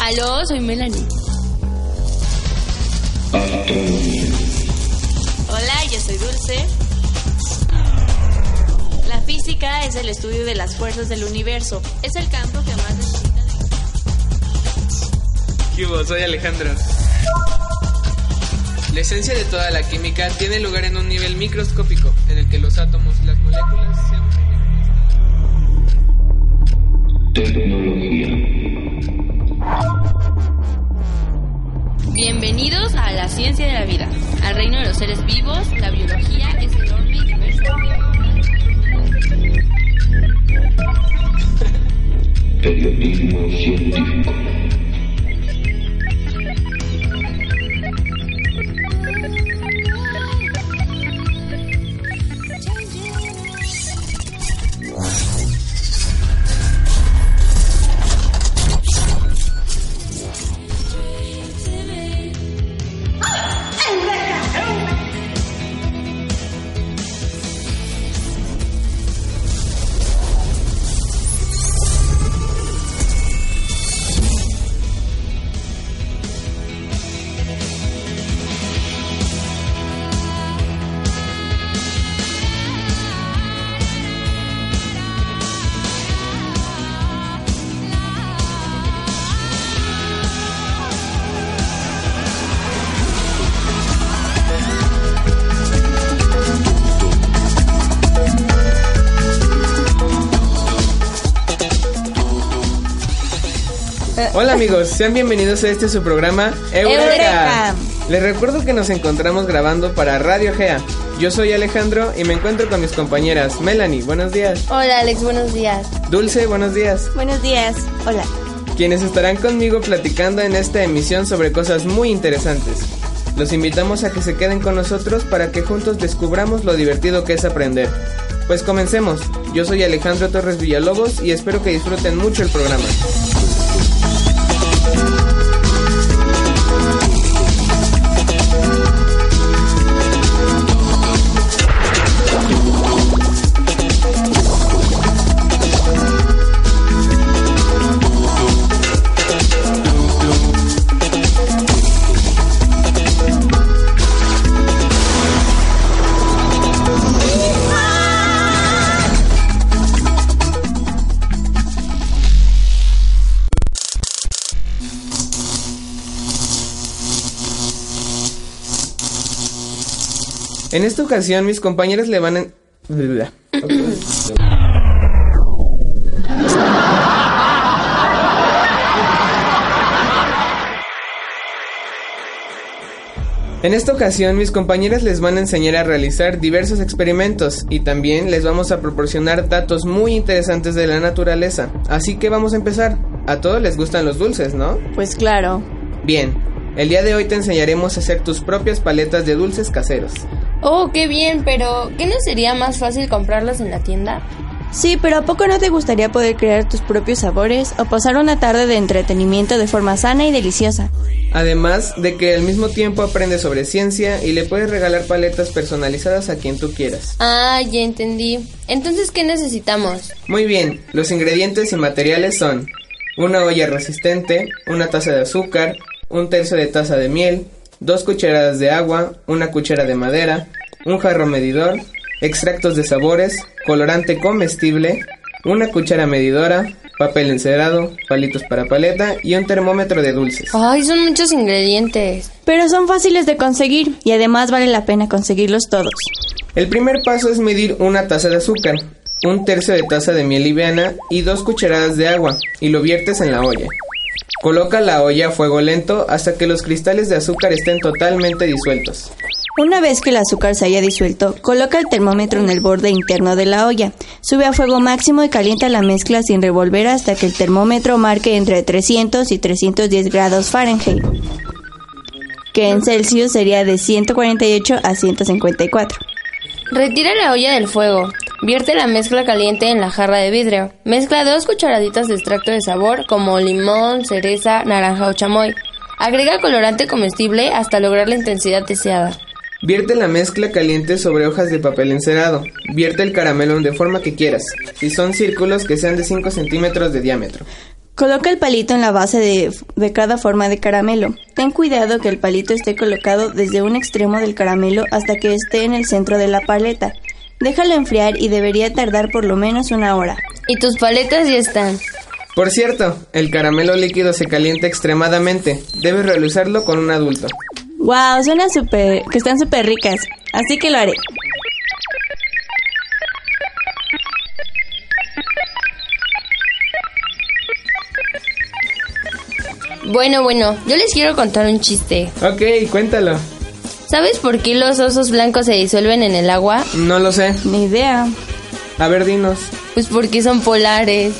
Aló, soy Melanie. Astronomía. Hola, yo soy Dulce. La física es el estudio de las fuerzas del universo. Es el campo que más necesita de... ¿Qué hubo? Soy Alejandro. La esencia de toda la química tiene lugar en un nivel microscópico, en el que los átomos Bienvenidos a la ciencia de la vida, al reino de los seres vivos. La biología es enorme y diversa. Periodismo Hola amigos, sean bienvenidos a este su programa Eureka. Eureka. Les recuerdo que nos encontramos grabando para Radio Gea. Yo soy Alejandro y me encuentro con mis compañeras Melanie, buenos días. Hola Alex, buenos días. Dulce, buenos días. Buenos días. Hola. Quienes estarán conmigo platicando en esta emisión sobre cosas muy interesantes. Los invitamos a que se queden con nosotros para que juntos descubramos lo divertido que es aprender. Pues comencemos. Yo soy Alejandro Torres Villalobos y espero que disfruten mucho el programa. En esta ocasión mis compañeros le van a... En esta ocasión mis compañeras les van a enseñar a realizar diversos experimentos y también les vamos a proporcionar datos muy interesantes de la naturaleza. Así que vamos a empezar. A todos les gustan los dulces, ¿no? Pues claro. Bien, el día de hoy te enseñaremos a hacer tus propias paletas de dulces caseros. Oh, qué bien, pero ¿qué no sería más fácil comprarlas en la tienda? Sí, pero ¿a poco no te gustaría poder crear tus propios sabores o pasar una tarde de entretenimiento de forma sana y deliciosa? Además de que al mismo tiempo aprendes sobre ciencia y le puedes regalar paletas personalizadas a quien tú quieras. Ah, ya entendí. Entonces, ¿qué necesitamos? Muy bien, los ingredientes y materiales son una olla resistente, una taza de azúcar, un tercio de taza de miel, dos cucharadas de agua, una cuchara de madera, un jarro medidor, extractos de sabores, colorante comestible, una cuchara medidora, papel encerado, palitos para paleta y un termómetro de dulces. Ay, son muchos ingredientes. Pero son fáciles de conseguir y además vale la pena conseguirlos todos. El primer paso es medir una taza de azúcar, un tercio de taza de miel liviana y dos cucharadas de agua y lo viertes en la olla. Coloca la olla a fuego lento hasta que los cristales de azúcar estén totalmente disueltos. Una vez que el azúcar se haya disuelto, coloca el termómetro en el borde interno de la olla. Sube a fuego máximo y calienta la mezcla sin revolver hasta que el termómetro marque entre 300 y 310 grados Fahrenheit, que en Celsius sería de 148 a 154. Retira la olla del fuego. Vierte la mezcla caliente en la jarra de vidrio. Mezcla dos cucharaditas de extracto de sabor como limón, cereza, naranja o chamoy. Agrega colorante comestible hasta lograr la intensidad deseada. Vierte la mezcla caliente sobre hojas de papel encerado. Vierte el caramelo de forma que quieras. Si son círculos, que sean de 5 centímetros de diámetro. Coloca el palito en la base de, de, cada forma de caramelo. Ten cuidado que el palito esté colocado desde un extremo del caramelo hasta que esté en el centro de la paleta. Déjalo enfriar y debería tardar por lo menos una hora. Y tus paletas ya están. Por cierto, el caramelo líquido se calienta extremadamente. Debes realizarlo con un adulto. Wow, suena súper, que están súper ricas. Así que lo haré. Bueno, bueno, yo les quiero contar un chiste. Ok, cuéntalo. ¿Sabes por qué los osos blancos se disuelven en el agua? No lo sé. Ni idea. A ver, dinos. Pues porque son polares.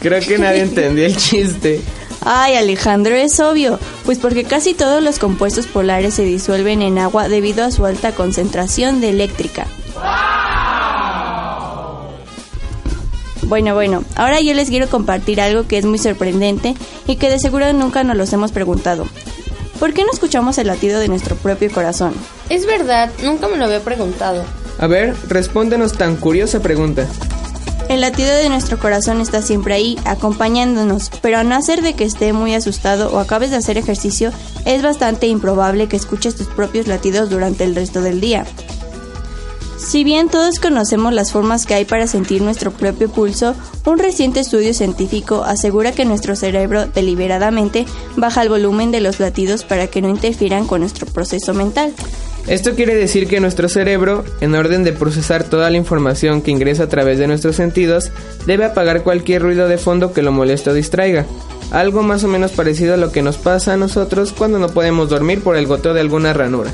Creo que nadie entendió el chiste. Ay, Alejandro, es obvio, pues porque casi todos los compuestos polares se disuelven en agua debido a su alta concentración de eléctrica. Bueno, bueno, ahora yo les quiero compartir algo que es muy sorprendente y que de seguro nunca nos los hemos preguntado. ¿Por qué no escuchamos el latido de nuestro propio corazón? Es verdad, nunca me lo había preguntado. A ver, respóndenos tan curiosa pregunta. El latido de nuestro corazón está siempre ahí, acompañándonos, pero a no ser de que esté muy asustado o acabes de hacer ejercicio, es bastante improbable que escuches tus propios latidos durante el resto del día. Si bien todos conocemos las formas que hay para sentir nuestro propio pulso, un reciente estudio científico asegura que nuestro cerebro deliberadamente baja el volumen de los latidos para que no interfieran con nuestro proceso mental. Esto quiere decir que nuestro cerebro, en orden de procesar toda la información que ingresa a través de nuestros sentidos, debe apagar cualquier ruido de fondo que lo moleste o distraiga. Algo más o menos parecido a lo que nos pasa a nosotros cuando no podemos dormir por el goteo de alguna ranura.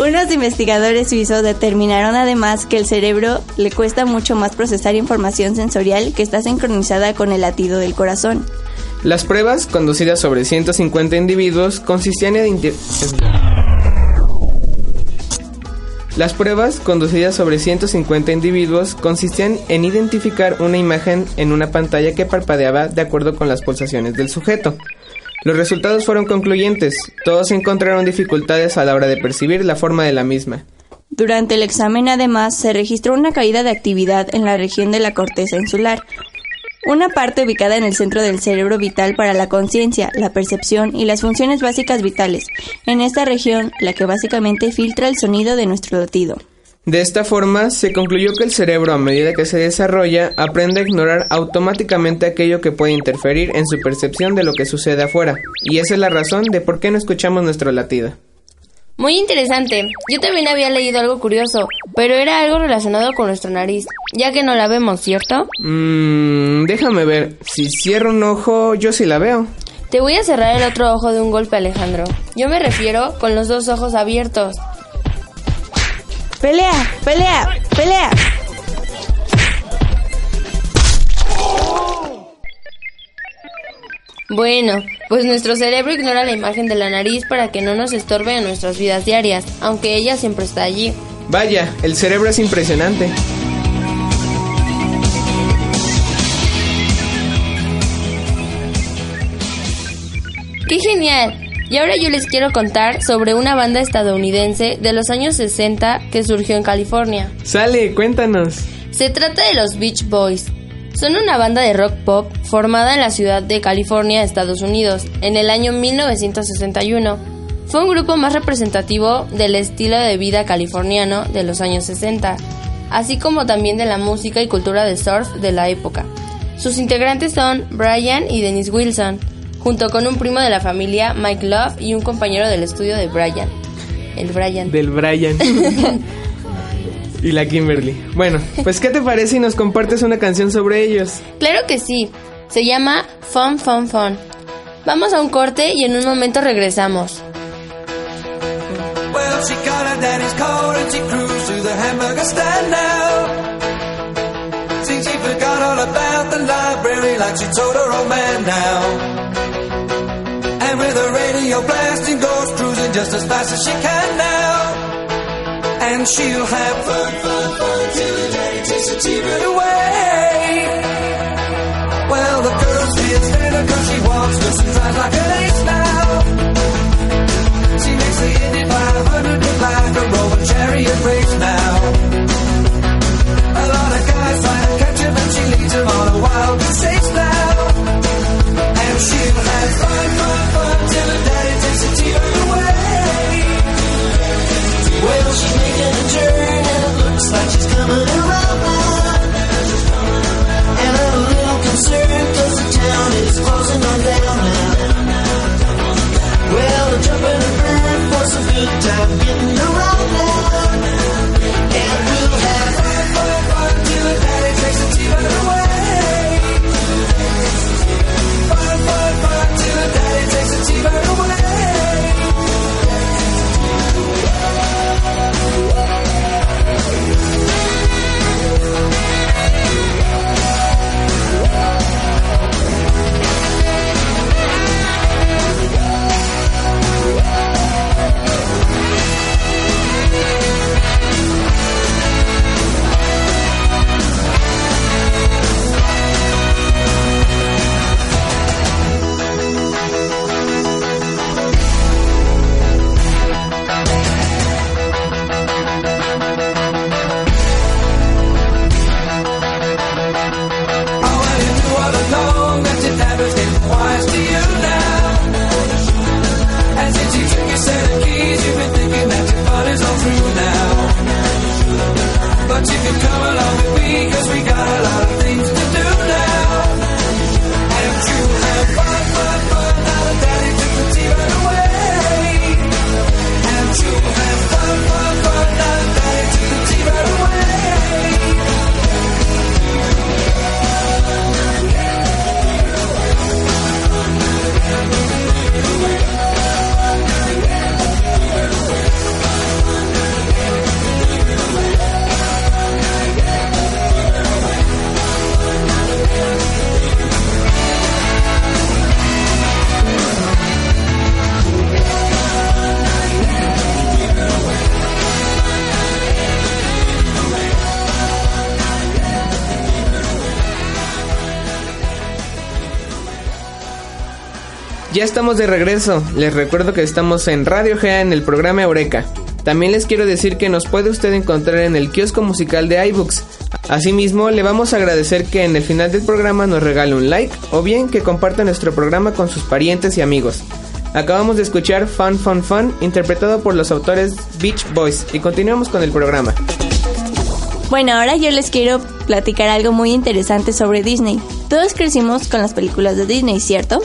Unos investigadores suizos determinaron además que el cerebro le cuesta mucho más procesar información sensorial que está sincronizada con el latido del corazón. Las pruebas, conducidas sobre 150 individuos, consistían en... Las pruebas, conducidas sobre 150 individuos, consistían en identificar una imagen en una pantalla que parpadeaba de acuerdo con las pulsaciones del sujeto. Los resultados fueron concluyentes. Todos encontraron dificultades a la hora de percibir la forma de la misma. Durante el examen, además, se registró una caída de actividad en la región de la corteza insular, una parte ubicada en el centro del cerebro vital para la conciencia, la percepción y las funciones básicas vitales. En esta región, la que básicamente filtra el sonido de nuestro latido. De esta forma, se concluyó que el cerebro, a medida que se desarrolla, aprende a ignorar automáticamente aquello que puede interferir en su percepción de lo que sucede afuera. Y esa es la razón de por qué no escuchamos nuestro latido. Muy interesante. Yo también había leído algo curioso, pero era algo relacionado con nuestra nariz, ya que no la vemos, ¿cierto? Mmm, déjame ver. Si cierro un ojo, yo sí la veo. Te voy a cerrar el otro ojo de un golpe, Alejandro. Yo me refiero con los dos ojos abiertos. ¡Pelea! ¡Pelea! ¡Pelea! Bueno, pues nuestro cerebro ignora la imagen de la nariz para que no nos estorbe en nuestras vidas diarias, aunque ella siempre está allí. Vaya, el cerebro es impresionante. ¡Qué genial! Y ahora yo les quiero contar sobre una banda estadounidense de los años 60 que surgió en California. Sale, cuéntanos. Se trata de los Beach Boys. Son una banda de rock pop formada en la ciudad de California, Estados Unidos, en el año 1961. Fue un grupo más representativo del estilo de vida californiano de los años 60, así como también de la música y cultura del surf de la época. Sus integrantes son Brian y Dennis Wilson, junto con un primo de la familia, Mike Love, y un compañero del estudio de Brian. El Brian. Del Brian. y la Kimberly. Bueno, pues ¿qué te parece si nos compartes una canción sobre ellos? Claro que sí. Se llama Fun Fun Fun. Vamos a un corte y en un momento regresamos. Well, she got her daddy's coat and she cruised to the hamburger stand now. See, she forgot all about the library like she told her old man now. Her radio blasting, goes cruising just as fast as she can now. And she'll have fun, fun, fun till the day takes her teeth away. Well, the girl sits better cause she walks with some drives like an ace now. She makes the Indy 500 look like a Roman chariot race now. A lot of guys try to catch him and she leads him on a wild chase now. And she'll have fun, fun, fun she's coming around. Ya estamos de regreso. Les recuerdo que estamos en Radio Gea en el programa Eureka. También les quiero decir que nos puede usted encontrar en el kiosco musical de iBooks. Asimismo, le vamos a agradecer que en el final del programa nos regale un like o bien que comparta nuestro programa con sus parientes y amigos. Acabamos de escuchar Fun Fun Fun interpretado por los autores Beach Boys y continuamos con el programa. Bueno, ahora yo les quiero platicar algo muy interesante sobre Disney. Todos crecimos con las películas de Disney, ¿cierto?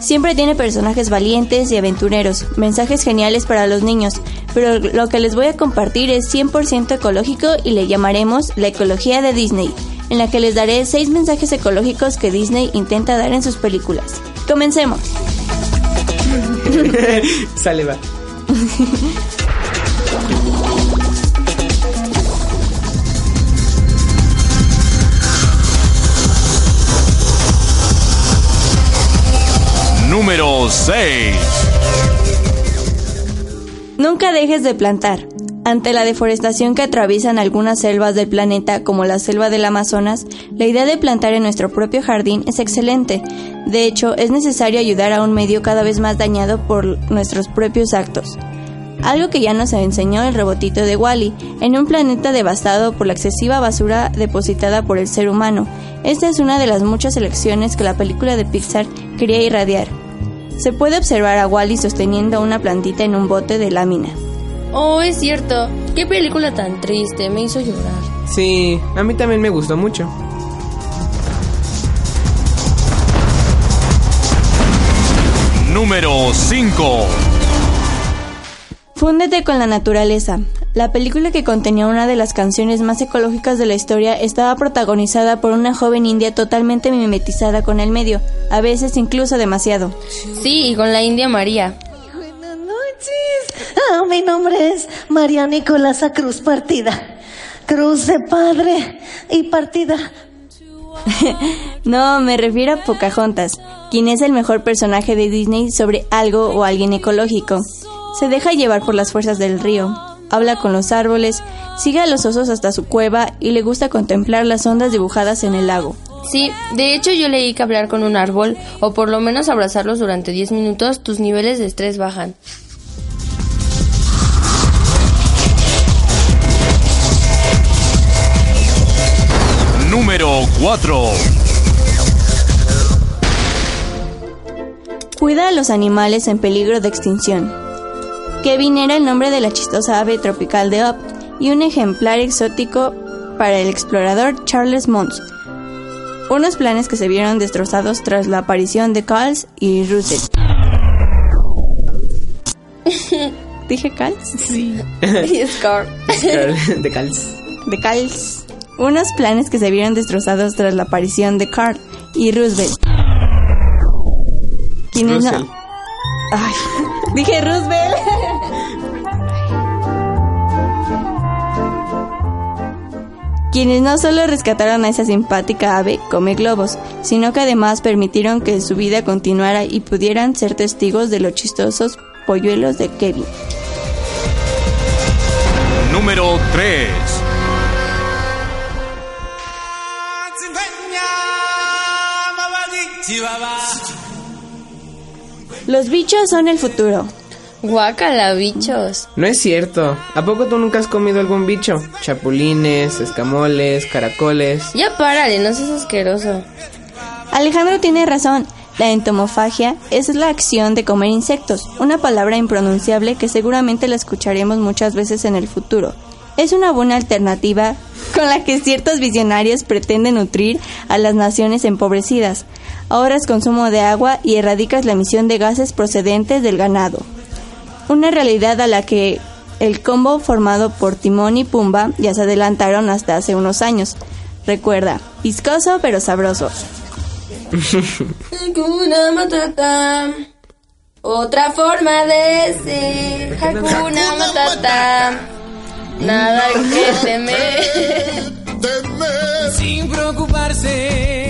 Siempre tiene personajes valientes y aventureros, mensajes geniales para los niños, pero lo que les voy a compartir es 100% ecológico y le llamaremos la ecología de Disney, en la que les daré 6 mensajes ecológicos que Disney intenta dar en sus películas. Comencemos. Sale va. Número 6. Nunca dejes de plantar. Ante la deforestación que atraviesan algunas selvas del planeta, como la selva del Amazonas, la idea de plantar en nuestro propio jardín es excelente. De hecho, es necesario ayudar a un medio cada vez más dañado por nuestros propios actos. Algo que ya nos enseñó el robotito de Wally, en un planeta devastado por la excesiva basura depositada por el ser humano. Esta es una de las muchas elecciones que la película de Pixar quería irradiar. Se puede observar a Wally sosteniendo una plantita en un bote de lámina. Oh, es cierto. Qué película tan triste, me hizo llorar. Sí, a mí también me gustó mucho. Número 5. Fúndete con la naturaleza. La película que contenía una de las canciones más ecológicas de la historia estaba protagonizada por una joven india totalmente mimetizada con el medio, a veces incluso demasiado. Sí, y con la India María. Buenas noches. Ah, mi nombre es María Nicolasa Cruz Partida. Cruz de padre y partida. No, me refiero a Pocahontas, quien es el mejor personaje de Disney sobre algo o alguien ecológico. Se deja llevar por las fuerzas del río, habla con los árboles, sigue a los osos hasta su cueva y le gusta contemplar las ondas dibujadas en el lago. Sí, de hecho yo leí que hablar con un árbol o por lo menos abrazarlos durante 10 minutos tus niveles de estrés bajan. Número 4. Cuida a los animales en peligro de extinción. Kevin era el nombre de la chistosa ave tropical de Up y un ejemplar exótico para el explorador Charles Mons. Unos planes que se vieron destrozados tras la aparición de Cals y Russell. ¿Dije Cals? Y Scar. de Cals. De Cals. Unos planes que se vieron destrozados tras la aparición de Carl y Roosevelt. ¿Quiénes no? Russell. Ay, dije Roosevelt. Quienes no solo rescataron a esa simpática ave come globos, sino que además permitieron que su vida continuara y pudieran ser testigos de los chistosos polluelos de Kevin. Número 3. Los bichos son el futuro. Guácala, bichos. No es cierto. ¿A poco tú nunca has comido algún bicho? Chapulines, escamoles, caracoles. Ya párale, no seas asqueroso. Alejandro tiene razón. La entomofagia es la acción de comer insectos, una palabra impronunciable que seguramente la escucharemos muchas veces en el futuro. Es una buena alternativa con la que ciertos visionarios pretenden nutrir a las naciones empobrecidas. Ahorras consumo de agua y erradicas la emisión de gases procedentes del ganado. Una realidad a la que el combo formado por Timón y Pumba ya se adelantaron hasta hace unos años. Recuerda, viscoso pero sabroso. Hakuna Matata. Otra forma de ser. Hakuna Matata. Nada que temer. Sin preocuparse,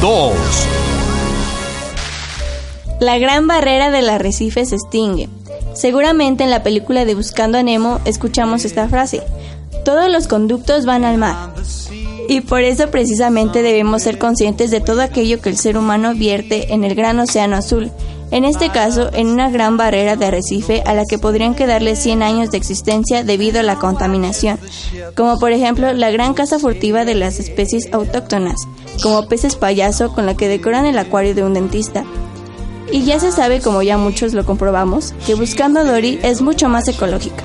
2. La gran barrera del arrecife se extingue. Seguramente en la película de Buscando a Nemo escuchamos esta frase. Todos los conductos van al mar. Y por eso precisamente debemos ser conscientes de todo aquello que el ser humano vierte en el gran océano azul. En este caso, en una gran barrera de arrecife a la que podrían quedarle 100 años de existencia debido a la contaminación, como por ejemplo la gran caza furtiva de las especies autóctonas, como peces payaso con la que decoran el acuario de un dentista, y ya se sabe, como ya muchos lo comprobamos, que buscando a Dory es mucho más ecológica.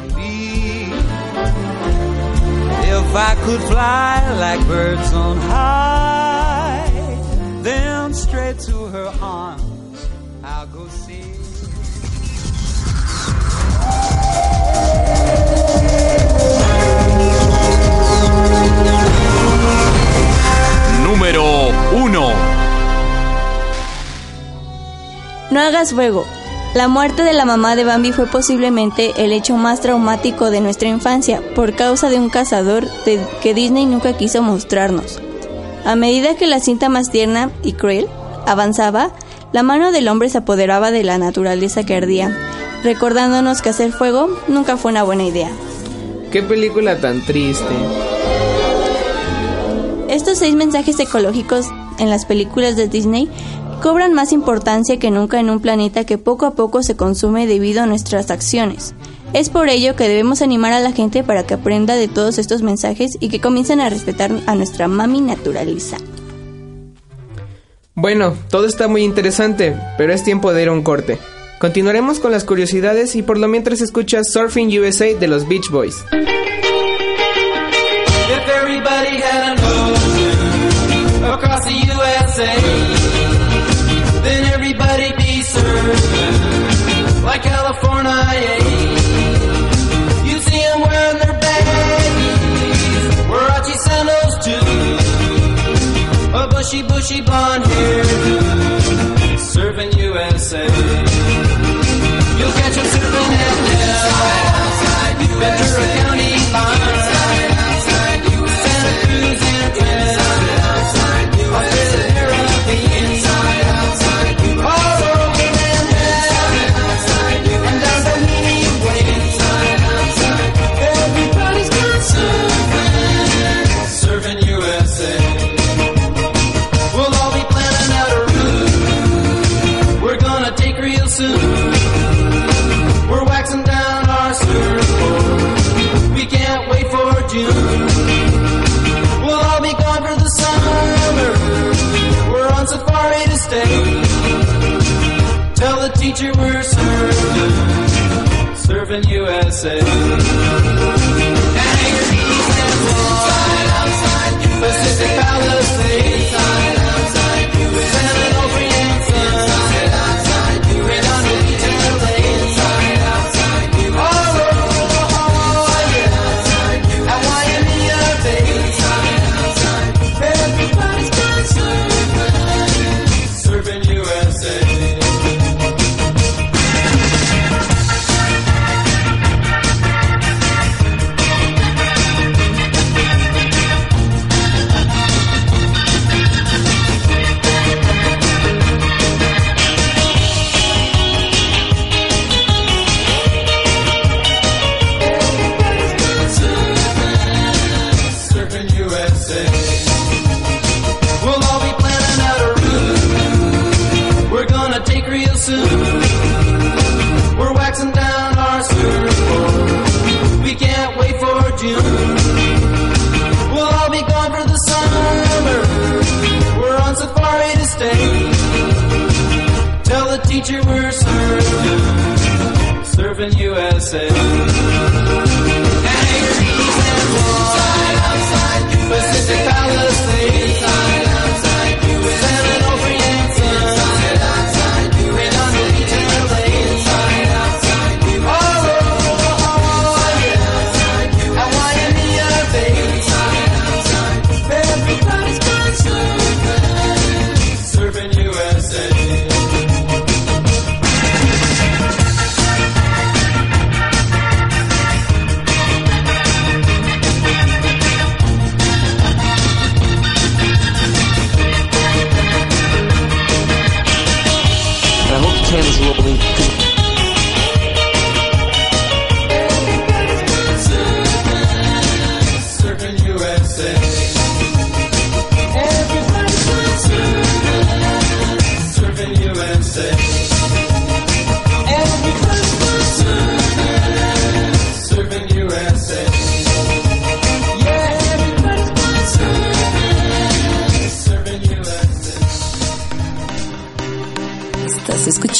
Número 1. No hagas fuego. La muerte de la mamá de Bambi fue posiblemente el hecho más traumático de nuestra infancia por causa de un cazador de- que Disney nunca quiso mostrarnos. A medida que la cinta más tierna y cruel avanzaba, la mano del hombre se apoderaba de la naturaleza que ardía, recordándonos que hacer fuego nunca fue una buena idea. Qué película tan triste. Estos seis mensajes ecológicos en las películas de Disney cobran más importancia que nunca en un planeta que poco a poco se consume debido a nuestras acciones. Es por ello que debemos animar a la gente para que aprenda de todos estos mensajes y que comiencen a respetar a nuestra mami naturaleza. Bueno, todo está muy interesante, pero es tiempo de ir a un corte. Continuaremos con las curiosidades y por lo mientras escuchas Surfing USA de los Beach Boys. If USA, then everybody be surfing like California. You see them wearing their baggies, Warachi sandals too, a bushy, bushy blonde hair, surfing USA. You'll catch them surfing at Ventura County line.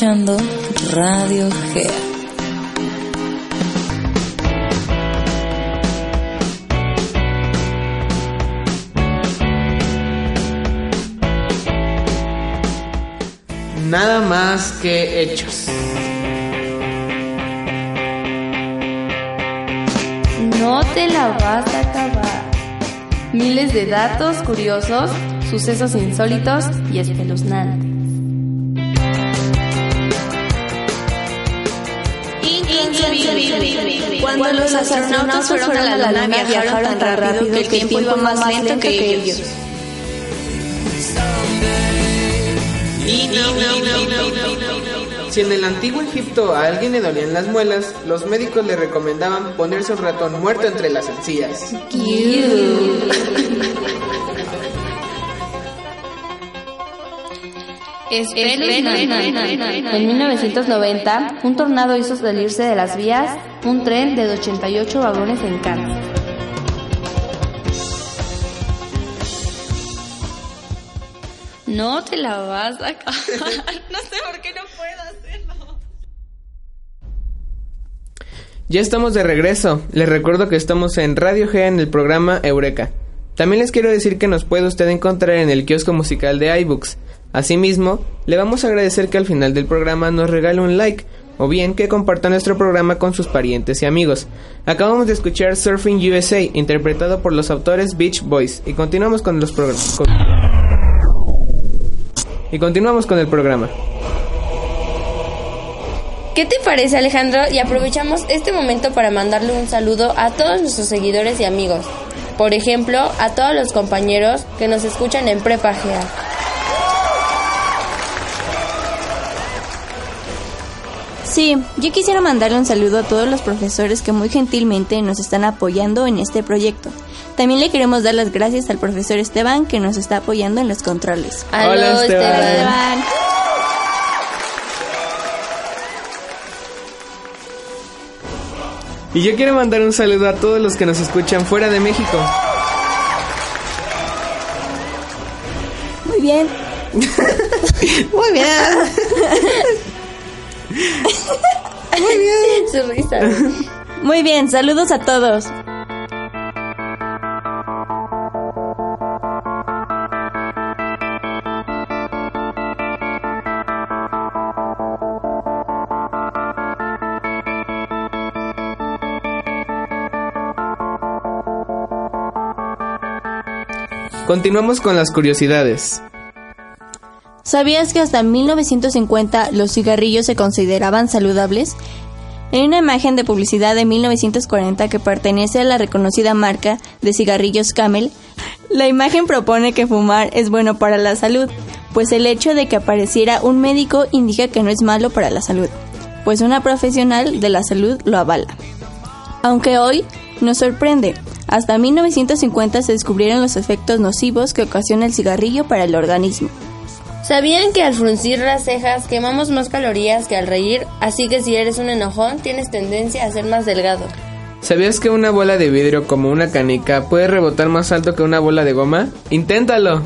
Escuchando Radio Gea. Nada más que hechos. No te la vas a acabar. Miles de datos curiosos, sucesos insólitos y espeluznantes. Cuando los astronautas fueron a la luna viajaron tan rápido que el tiempo iba más lento que ellos. Si en el antiguo Egipto a alguien le dolían las muelas, los médicos le recomendaban ponerse un ratón muerto entre las encías. En 1990, un tornado hizo salirse de las vías un tren de 88 vagones en Kansas. No te la vas a acabar. No sé por qué no puedo hacerlo. Ya estamos de regreso. Les recuerdo que estamos en Radio G en el programa Eureka. También les quiero decir que nos puede usted encontrar en el kiosco musical de iBooks. Asimismo, le vamos a agradecer que al final del programa nos regale un like o bien que comparta nuestro programa con sus parientes y amigos. Acabamos de escuchar Surfing USA, interpretado por los autores Beach Boys, y continuamos con los programas. Y continuamos con el programa. ¿Qué te parece Alejandro? Y aprovechamos este momento para mandarle un saludo a todos nuestros seguidores y amigos. Por ejemplo, a todos los compañeros que nos escuchan en Prepa GEA. Sí, yo quisiera mandarle un saludo a todos los profesores que muy gentilmente nos están apoyando en este proyecto. También le queremos dar las gracias al profesor Esteban que nos está apoyando en los controles. Hola, Esteban. Esteban. Y yo quiero mandar un saludo a todos los que nos escuchan fuera de México. Muy bien. Muy bien. Su risa. Muy bien, saludos a todos. Continuamos con las curiosidades. ¿Sabías que hasta 1950 los cigarrillos se consideraban saludables? En una imagen de publicidad de 1940 que pertenece a la reconocida marca de cigarrillos Camel, la imagen propone que fumar es bueno para la salud, pues el hecho de que apareciera un médico indica que no es malo para la salud, pues una profesional de la salud lo avala. Aunque hoy nos sorprende, hasta 1950 se descubrieron los efectos nocivos que ocasiona el cigarrillo para el organismo. ¿Sabían que al fruncir las cejas quemamos más calorías que al reír? Así que si eres un enojón, tienes tendencia a ser más delgado. ¿Sabías que una bola de vidrio como una canica puede rebotar más alto que una bola de goma? ¡Inténtalo!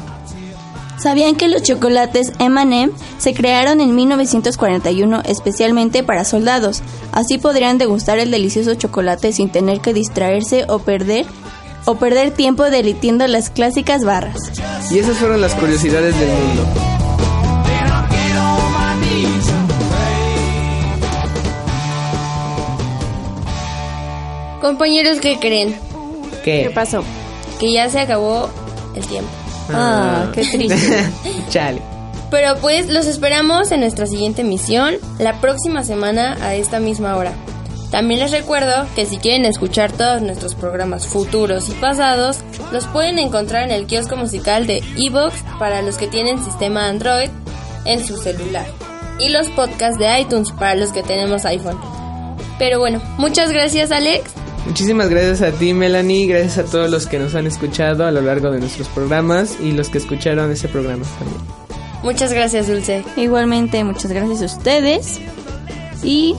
¿Sabían que los chocolates M&M se crearon en 1941 especialmente para soldados? Así podrían degustar el delicioso chocolate sin tener que distraerse o perder o perder tiempo derritiendo las clásicas barras. Y esas fueron las curiosidades del mundo. Compañeros, ¿qué creen? ¿Qué? pasó? Que ya se acabó el tiempo. Ah, qué triste. Chale. Pero pues los esperamos en nuestra siguiente misión la próxima semana a esta misma hora. También les recuerdo que si quieren escuchar todos nuestros programas futuros y pasados, los pueden encontrar en el kiosco musical de Evox para los que tienen sistema Android en su celular y los podcasts de iTunes para los que tenemos iPhone. Pero bueno, muchas gracias Alex. Muchísimas gracias a ti, Melanie. Gracias a todos los que nos han escuchado a lo largo de nuestros programas y los que escucharon ese programa también. Muchas gracias Dulce. Igualmente, muchas gracias a ustedes y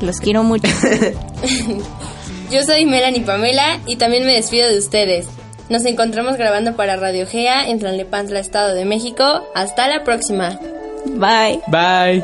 los quiero mucho. Yo soy Melanie Pamela y también me despido de ustedes. Nos encontramos grabando para Radio Gea en Tlalnepantla, Estado de México. Hasta la próxima. Bye. Bye.